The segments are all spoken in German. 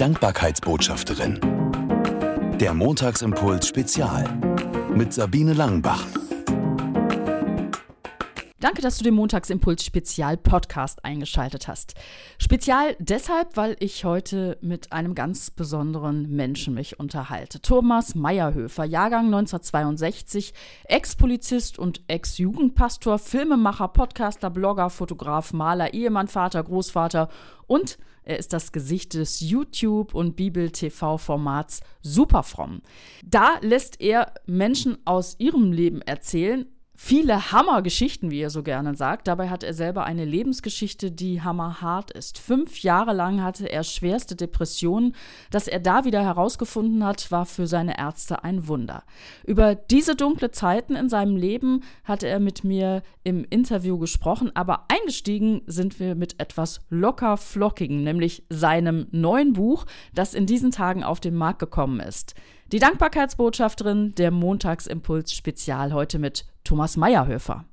Dankbarkeitsbotschafterin. Der Montagsimpuls Spezial mit Sabine Langenbach. Danke, dass du den Montagsimpuls Spezial Podcast eingeschaltet hast. Spezial deshalb, weil ich heute mit einem ganz besonderen Menschen mich unterhalte. Thomas Meyerhöfer, Jahrgang 1962, Ex-Polizist und Ex-Jugendpastor, Filmemacher, Podcaster, Blogger, Fotograf, Maler, Ehemann, Vater, Großvater und er ist das Gesicht des YouTube- und Bibel-TV-Formats Superfromm. Da lässt er Menschen aus ihrem Leben erzählen viele Hammergeschichten, wie er so gerne sagt. Dabei hat er selber eine Lebensgeschichte, die hammerhart ist. Fünf Jahre lang hatte er schwerste Depressionen. Dass er da wieder herausgefunden hat, war für seine Ärzte ein Wunder. Über diese dunkle Zeiten in seinem Leben hatte er mit mir im Interview gesprochen, aber eingestiegen sind wir mit etwas locker flockigen, nämlich seinem neuen Buch, das in diesen Tagen auf den Markt gekommen ist. Die Dankbarkeitsbotschafterin der Montagsimpuls Spezial heute mit Thomas Meyerhöfer.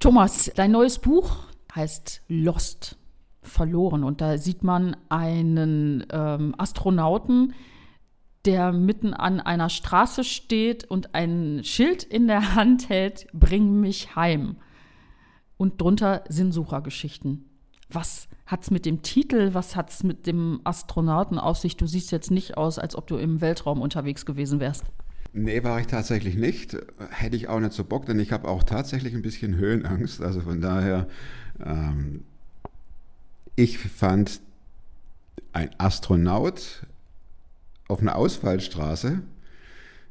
Thomas, dein neues Buch heißt Lost, verloren. Und da sieht man einen ähm, Astronauten, der mitten an einer Straße steht und ein Schild in der Hand hält, bring mich heim. Und drunter Sinnsuchergeschichten. Was hat es mit dem Titel, was hat es mit dem Astronauten auf sich? Du siehst jetzt nicht aus, als ob du im Weltraum unterwegs gewesen wärst. Nee, war ich tatsächlich nicht. Hätte ich auch nicht so Bock, denn ich habe auch tatsächlich ein bisschen Höhenangst. Also von daher, ähm, ich fand ein Astronaut auf einer Ausfallstraße,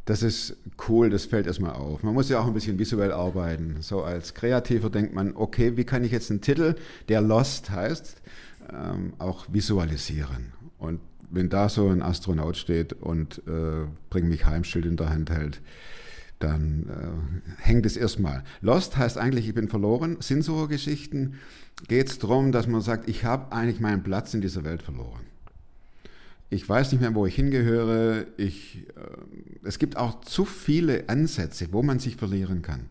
das ist cool, das fällt erstmal auf. Man muss ja auch ein bisschen visuell arbeiten. So als Kreativer denkt man, okay, wie kann ich jetzt einen Titel, der Lost heißt, ähm, auch visualisieren? Und wenn da so ein Astronaut steht und äh, bring mich Heimschild in der Hand hält, dann äh, hängt es erstmal. Lost heißt eigentlich, ich bin verloren. Sinnsuchergeschichten geht es darum, dass man sagt, ich habe eigentlich meinen Platz in dieser Welt verloren. Ich weiß nicht mehr, wo ich hingehöre. Ich, äh, es gibt auch zu viele Ansätze, wo man sich verlieren kann.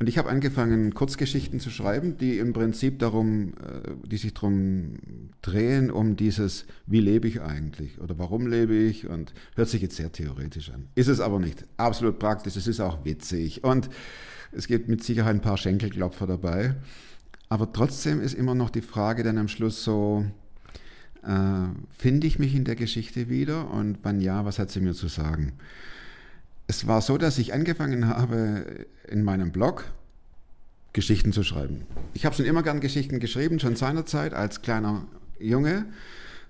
Und ich habe angefangen, Kurzgeschichten zu schreiben, die im Prinzip darum, äh, die sich darum drehen, um dieses, wie lebe ich eigentlich oder warum lebe ich und hört sich jetzt sehr theoretisch an. Ist es aber nicht. Absolut praktisch, es ist auch witzig und es gibt mit Sicherheit ein paar Schenkelklopfer dabei. Aber trotzdem ist immer noch die Frage dann am Schluss so, äh, finde ich mich in der Geschichte wieder und wann ja, was hat sie mir zu sagen? Es war so, dass ich angefangen habe, in meinem Blog Geschichten zu schreiben. Ich habe schon immer gern Geschichten geschrieben, schon seinerzeit als kleiner Junge.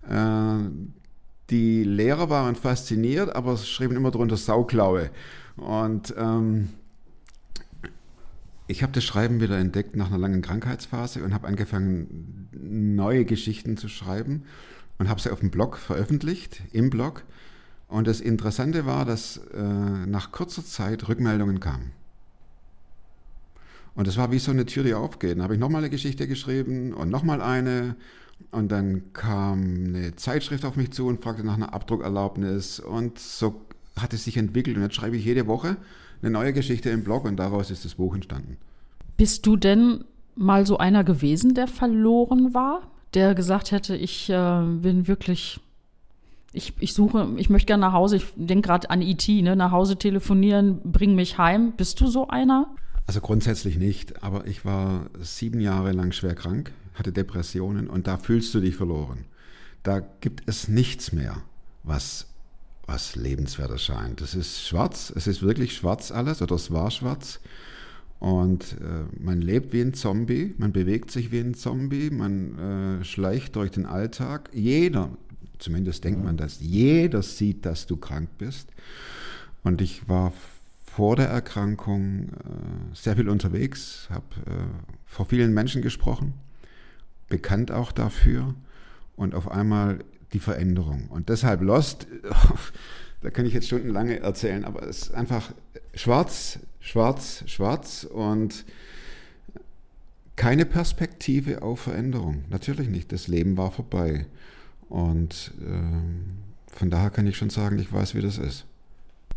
Äh, die Lehrer waren fasziniert, aber schrieben immer drunter Sauklaue. Und ähm, ich habe das Schreiben wieder entdeckt nach einer langen Krankheitsphase und habe angefangen, neue Geschichten zu schreiben und habe sie auf dem Blog veröffentlicht, im Blog. Und das Interessante war, dass äh, nach kurzer Zeit Rückmeldungen kamen. Und das war wie so eine Tür, die aufgeht. Dann habe ich nochmal eine Geschichte geschrieben und nochmal eine. Und dann kam eine Zeitschrift auf mich zu und fragte nach einer Abdruckerlaubnis. Und so hat es sich entwickelt. Und jetzt schreibe ich jede Woche eine neue Geschichte im Blog und daraus ist das Buch entstanden. Bist du denn mal so einer gewesen, der verloren war? Der gesagt hätte, ich äh, bin wirklich ich, ich suche, ich möchte gerne nach Hause, ich denke gerade an IT, e ne? nach Hause telefonieren, bring mich heim. Bist du so einer? Also grundsätzlich nicht, aber ich war sieben Jahre lang schwer krank, hatte Depressionen und da fühlst du dich verloren. Da gibt es nichts mehr, was, was lebenswert erscheint. Es ist schwarz, es ist wirklich schwarz alles oder es war schwarz. Und äh, man lebt wie ein Zombie, man bewegt sich wie ein Zombie, man äh, schleicht durch den Alltag. Jeder zumindest denkt man das, jeder sieht, dass du krank bist. Und ich war vor der Erkrankung äh, sehr viel unterwegs, habe äh, vor vielen Menschen gesprochen, bekannt auch dafür und auf einmal die Veränderung. Und deshalb Lost, da kann ich jetzt stundenlang erzählen, aber es ist einfach schwarz, schwarz, schwarz und keine Perspektive auf Veränderung. Natürlich nicht, das Leben war vorbei. Und äh, von daher kann ich schon sagen, ich weiß, wie das ist.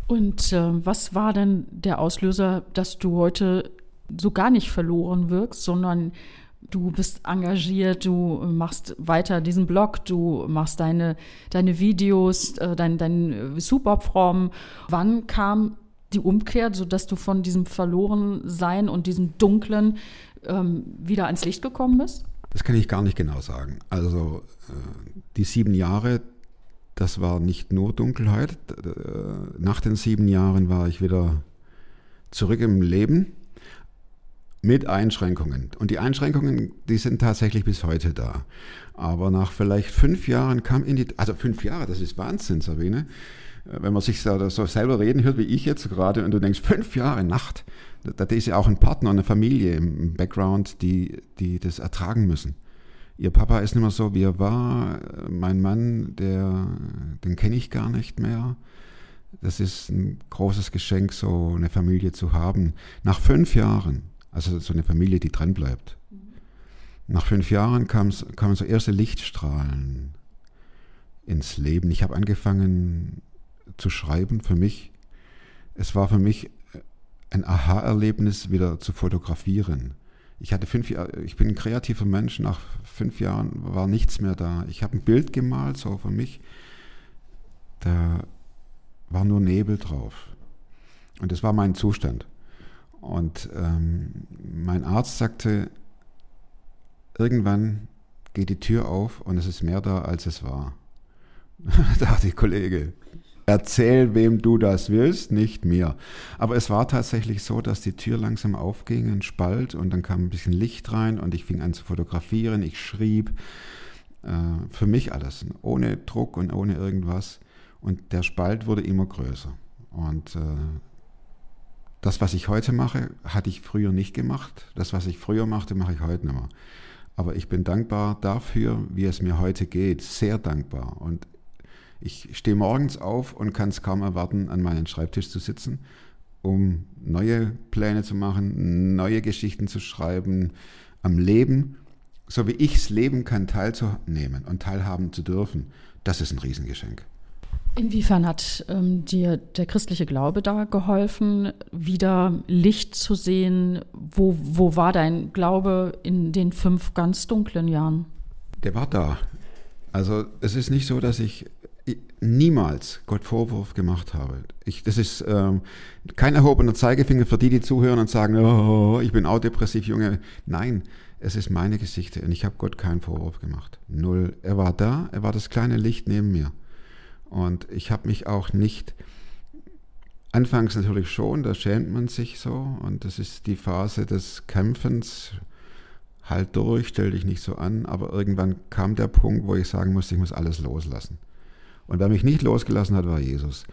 Und äh, was war denn der Auslöser, dass du heute so gar nicht verloren wirkst, sondern du bist engagiert, du machst weiter diesen Blog, du machst deine, deine Videos, äh, dein, dein Superprom. Wann kam die Umkehr, sodass du von diesem Verlorensein und diesem Dunklen ähm, wieder ans Licht gekommen bist? Das kann ich gar nicht genau sagen. Also äh, die sieben Jahre, das war nicht nur Dunkelheit. Äh, nach den sieben Jahren war ich wieder zurück im Leben mit Einschränkungen. Und die Einschränkungen, die sind tatsächlich bis heute da. Aber nach vielleicht fünf Jahren kam in die, also fünf Jahre, das ist Wahnsinn, Sabine. Äh, wenn man sich so, so selber reden hört, wie ich jetzt gerade, und du denkst, fünf Jahre Nacht, da ist ja auch ein Partner, eine Familie im Background, die, die das ertragen müssen. Ihr Papa ist nicht mehr so, wie er war. Mein Mann, der, den kenne ich gar nicht mehr. Das ist ein großes Geschenk, so eine Familie zu haben. Nach fünf Jahren, also so eine Familie, die dran bleibt. Nach fünf Jahren kamen so erste Lichtstrahlen ins Leben. Ich habe angefangen zu schreiben für mich. Es war für mich ein Aha-Erlebnis, wieder zu fotografieren. Ich hatte fünf Jahre, ich bin ein kreativer Mensch, nach fünf Jahren war nichts mehr da. Ich habe ein Bild gemalt, so für mich, da war nur Nebel drauf. Und das war mein Zustand. Und ähm, mein Arzt sagte, irgendwann geht die Tür auf und es ist mehr da, als es war. da dachte ich, Kollege, Erzähl, wem du das willst, nicht mir. Aber es war tatsächlich so, dass die Tür langsam aufging, ein Spalt, und dann kam ein bisschen Licht rein und ich fing an zu fotografieren. Ich schrieb äh, für mich alles, ohne Druck und ohne irgendwas. Und der Spalt wurde immer größer. Und äh, das, was ich heute mache, hatte ich früher nicht gemacht. Das, was ich früher machte, mache ich heute nicht mehr. Aber ich bin dankbar dafür, wie es mir heute geht. Sehr dankbar. Und ich stehe morgens auf und kann es kaum erwarten, an meinen Schreibtisch zu sitzen, um neue Pläne zu machen, neue Geschichten zu schreiben, am Leben, so wie ich es leben kann, teilzunehmen und teilhaben zu dürfen. Das ist ein Riesengeschenk. Inwiefern hat ähm, dir der christliche Glaube da geholfen, wieder Licht zu sehen? Wo, wo war dein Glaube in den fünf ganz dunklen Jahren? Der war da. Also es ist nicht so, dass ich niemals Gott Vorwurf gemacht habe. Ich, das ist ähm, kein erhobener Zeigefinger für die, die zuhören und sagen, oh, ich bin auch depressiv, Junge. Nein, es ist meine Geschichte und ich habe Gott keinen Vorwurf gemacht. Null. Er war da, er war das kleine Licht neben mir. Und ich habe mich auch nicht, anfangs natürlich schon, da schämt man sich so und das ist die Phase des Kämpfens, halt durch, stell dich nicht so an, aber irgendwann kam der Punkt, wo ich sagen musste, ich muss alles loslassen. Und wer mich nicht losgelassen hat, war Jesus.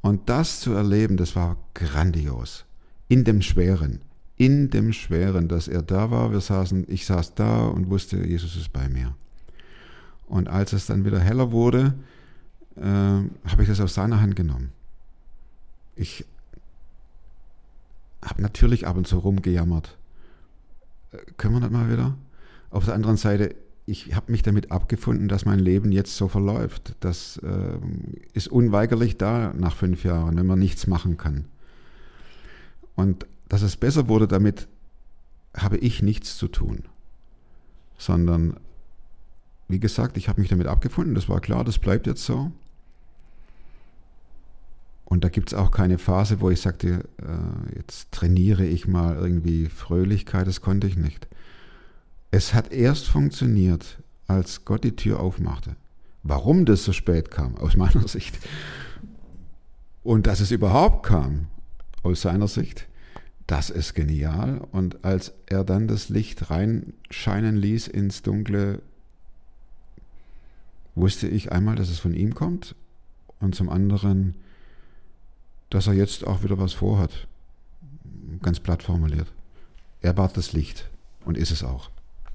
Und das zu erleben, das war grandios. In dem Schweren, in dem Schweren, dass er da war, wir saßen, ich saß da und wusste, Jesus ist bei mir. Und als es dann wieder heller wurde, äh, habe ich das aus seiner Hand genommen. Ich habe natürlich ab und zu rumgejammert. Äh, können wir das mal wieder? Auf der anderen Seite, ich habe mich damit abgefunden, dass mein Leben jetzt so verläuft. Das äh, ist unweigerlich da nach fünf Jahren, wenn man nichts machen kann. Und dass es besser wurde, damit habe ich nichts zu tun. Sondern, wie gesagt, ich habe mich damit abgefunden, das war klar, das bleibt jetzt so. Und da gibt es auch keine Phase, wo ich sagte, äh, jetzt trainiere ich mal irgendwie Fröhlichkeit, das konnte ich nicht. Es hat erst funktioniert, als Gott die Tür aufmachte. Warum das so spät kam, aus meiner Sicht, und dass es überhaupt kam, aus seiner Sicht, das ist genial. Und als er dann das Licht reinscheinen ließ ins Dunkle, wusste ich einmal, dass es von ihm kommt und zum anderen, dass er jetzt auch wieder was vorhat. Ganz platt formuliert. Er war das Licht und ist es auch.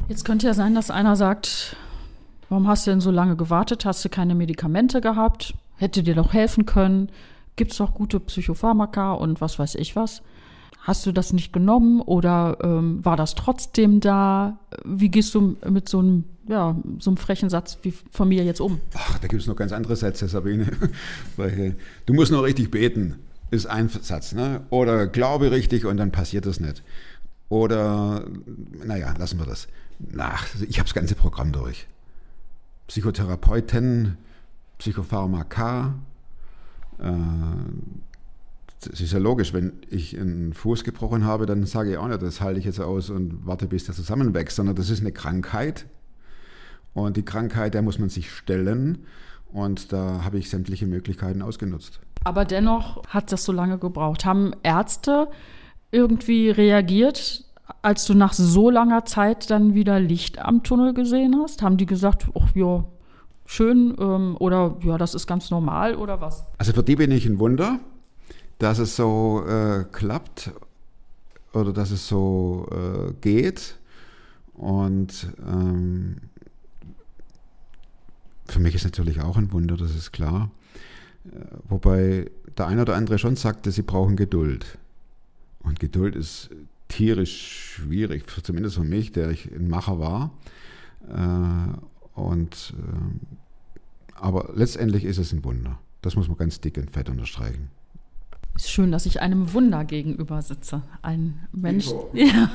Jetzt könnte ja sein, dass einer sagt, warum hast du denn so lange gewartet? Hast du keine Medikamente gehabt? Hätte dir doch helfen können? Gibt es doch gute Psychopharmaka und was weiß ich was? Hast du das nicht genommen oder ähm, war das trotzdem da? Wie gehst du mit so einem, ja, so einem frechen Satz wie von mir jetzt um? Ach, da gibt es noch ganz andere Sätze, Sabine. du musst nur richtig beten, ist ein Satz. Ne? Oder glaube richtig und dann passiert das nicht. Oder, naja, lassen wir das. nach, ich habe das ganze Programm durch. Psychotherapeuten, Psychopharmaka. Äh, es ist ja logisch, wenn ich einen Fuß gebrochen habe, dann sage ich auch nicht, das halte ich jetzt aus und warte, bis der zusammenwächst, sondern das ist eine Krankheit. Und die Krankheit, der muss man sich stellen. Und da habe ich sämtliche Möglichkeiten ausgenutzt. Aber dennoch hat das so lange gebraucht. Haben Ärzte irgendwie reagiert, als du nach so langer Zeit dann wieder Licht am Tunnel gesehen hast? Haben die gesagt, ach ja, schön ähm, oder ja, das ist ganz normal oder was? Also für die bin ich ein Wunder, dass es so äh, klappt oder dass es so äh, geht. Und ähm, für mich ist natürlich auch ein Wunder, das ist klar. Äh, wobei der eine oder andere schon sagte, sie brauchen Geduld. Und Geduld ist tierisch schwierig, zumindest für mich, der ich ein Macher war. Äh, und, äh, aber letztendlich ist es ein Wunder. Das muss man ganz dick und fett unterstreichen. Es ist schön, dass ich einem Wunder gegenüber sitze. Ein Mensch. Ja.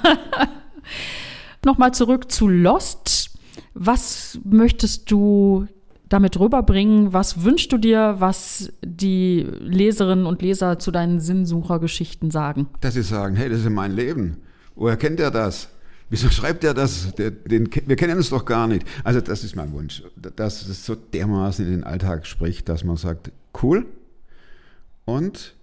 Nochmal zurück zu Lost. Was möchtest du damit rüberbringen? Was wünschst du dir, was die Leserinnen und Leser zu deinen Sinnsuchergeschichten sagen? Dass sie sagen, hey, das ist mein Leben. Woher kennt er das? Wieso schreibt er das? Der, den, wir kennen uns doch gar nicht. Also das ist mein Wunsch, dass es so dermaßen in den Alltag spricht, dass man sagt, cool und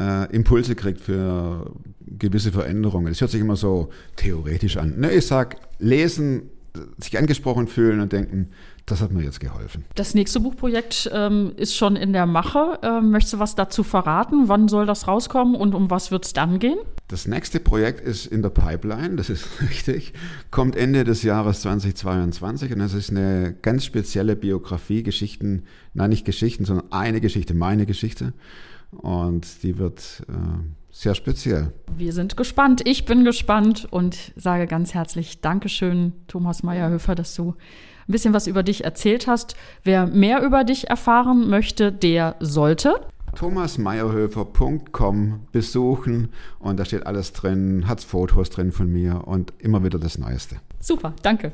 äh, Impulse kriegt für gewisse Veränderungen. Es hört sich immer so theoretisch an. Ne, ich sage, lesen, sich angesprochen fühlen und denken, das hat mir jetzt geholfen. Das nächste Buchprojekt ähm, ist schon in der Mache. Ähm, möchtest du was dazu verraten? Wann soll das rauskommen und um was wird es dann gehen? Das nächste Projekt ist in der Pipeline, das ist richtig, kommt Ende des Jahres 2022 und das ist eine ganz spezielle Biografie, Geschichten, nein nicht Geschichten, sondern eine Geschichte, meine Geschichte. Und die wird äh, sehr speziell. Wir sind gespannt. Ich bin gespannt und sage ganz herzlich Dankeschön, Thomas Meyerhöfer, dass du ein bisschen was über dich erzählt hast. Wer mehr über dich erfahren möchte, der sollte thomasmeyerhöfer.com besuchen und da steht alles drin, hat Fotos drin von mir und immer wieder das Neueste. Super, danke.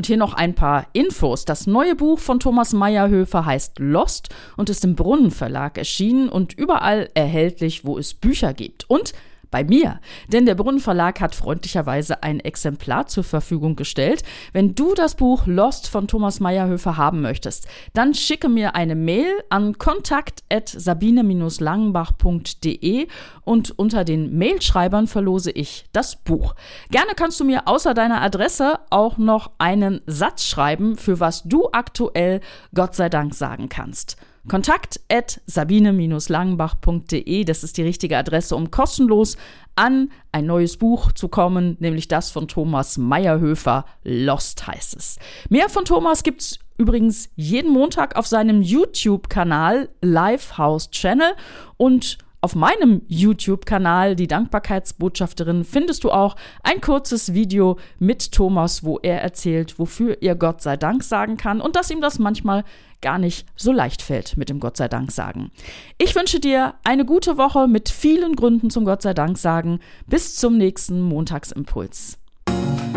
Und hier noch ein paar Infos. Das neue Buch von Thomas Meyerhöfer heißt Lost und ist im Brunnenverlag erschienen und überall erhältlich, wo es Bücher gibt. Und bei mir. Denn der Brunnen Verlag hat freundlicherweise ein Exemplar zur Verfügung gestellt. Wenn du das Buch Lost von Thomas Meyerhöfer haben möchtest, dann schicke mir eine Mail an kontakt@sabine-langenbach.de und unter den Mailschreibern verlose ich das Buch. Gerne kannst du mir außer deiner Adresse auch noch einen Satz schreiben, für was du aktuell Gott sei Dank sagen kannst. Kontakt at sabine-langenbach.de, das ist die richtige Adresse, um kostenlos an ein neues Buch zu kommen, nämlich das von Thomas Meyerhöfer, Lost heißt es. Mehr von Thomas gibt's übrigens jeden Montag auf seinem YouTube-Kanal Lifehouse Channel und auf meinem YouTube-Kanal, die Dankbarkeitsbotschafterin, findest du auch ein kurzes Video mit Thomas, wo er erzählt, wofür er Gott sei Dank sagen kann und dass ihm das manchmal gar nicht so leicht fällt mit dem Gott sei Dank sagen. Ich wünsche dir eine gute Woche mit vielen Gründen zum Gott sei Dank sagen. Bis zum nächsten Montagsimpuls.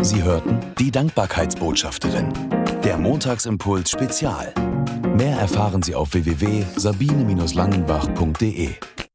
Sie hörten die Dankbarkeitsbotschafterin, der Montagsimpuls Spezial. Mehr erfahren Sie auf www.sabine-langenbach.de.